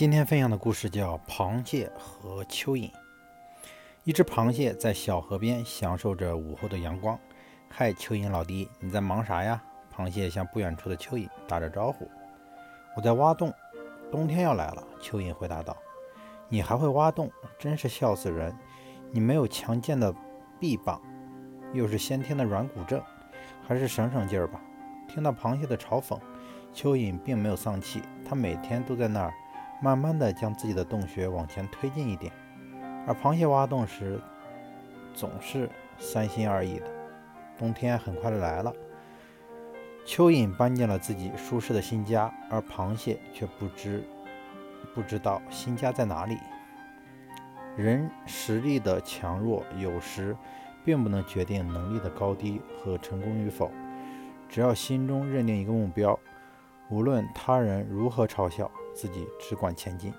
今天分享的故事叫《螃蟹和蚯蚓》。一只螃蟹在小河边享受着午后的阳光。嗨，蚯蚓老弟，你在忙啥呀？螃蟹向不远处的蚯蚓打着招呼。我在挖洞，冬天要来了。蚯蚓回答道。你还会挖洞，真是笑死人！你没有强健的臂膀，又是先天的软骨症，还是省省劲儿吧。听到螃蟹的嘲讽，蚯蚓并没有丧气，它每天都在那儿。慢慢的将自己的洞穴往前推进一点，而螃蟹挖洞时总是三心二意的。冬天很快来了，蚯蚓搬进了自己舒适的新家，而螃蟹却不知不知道新家在哪里。人实力的强弱有时并不能决定能力的高低和成功与否，只要心中认定一个目标，无论他人如何嘲笑。自己只管前进。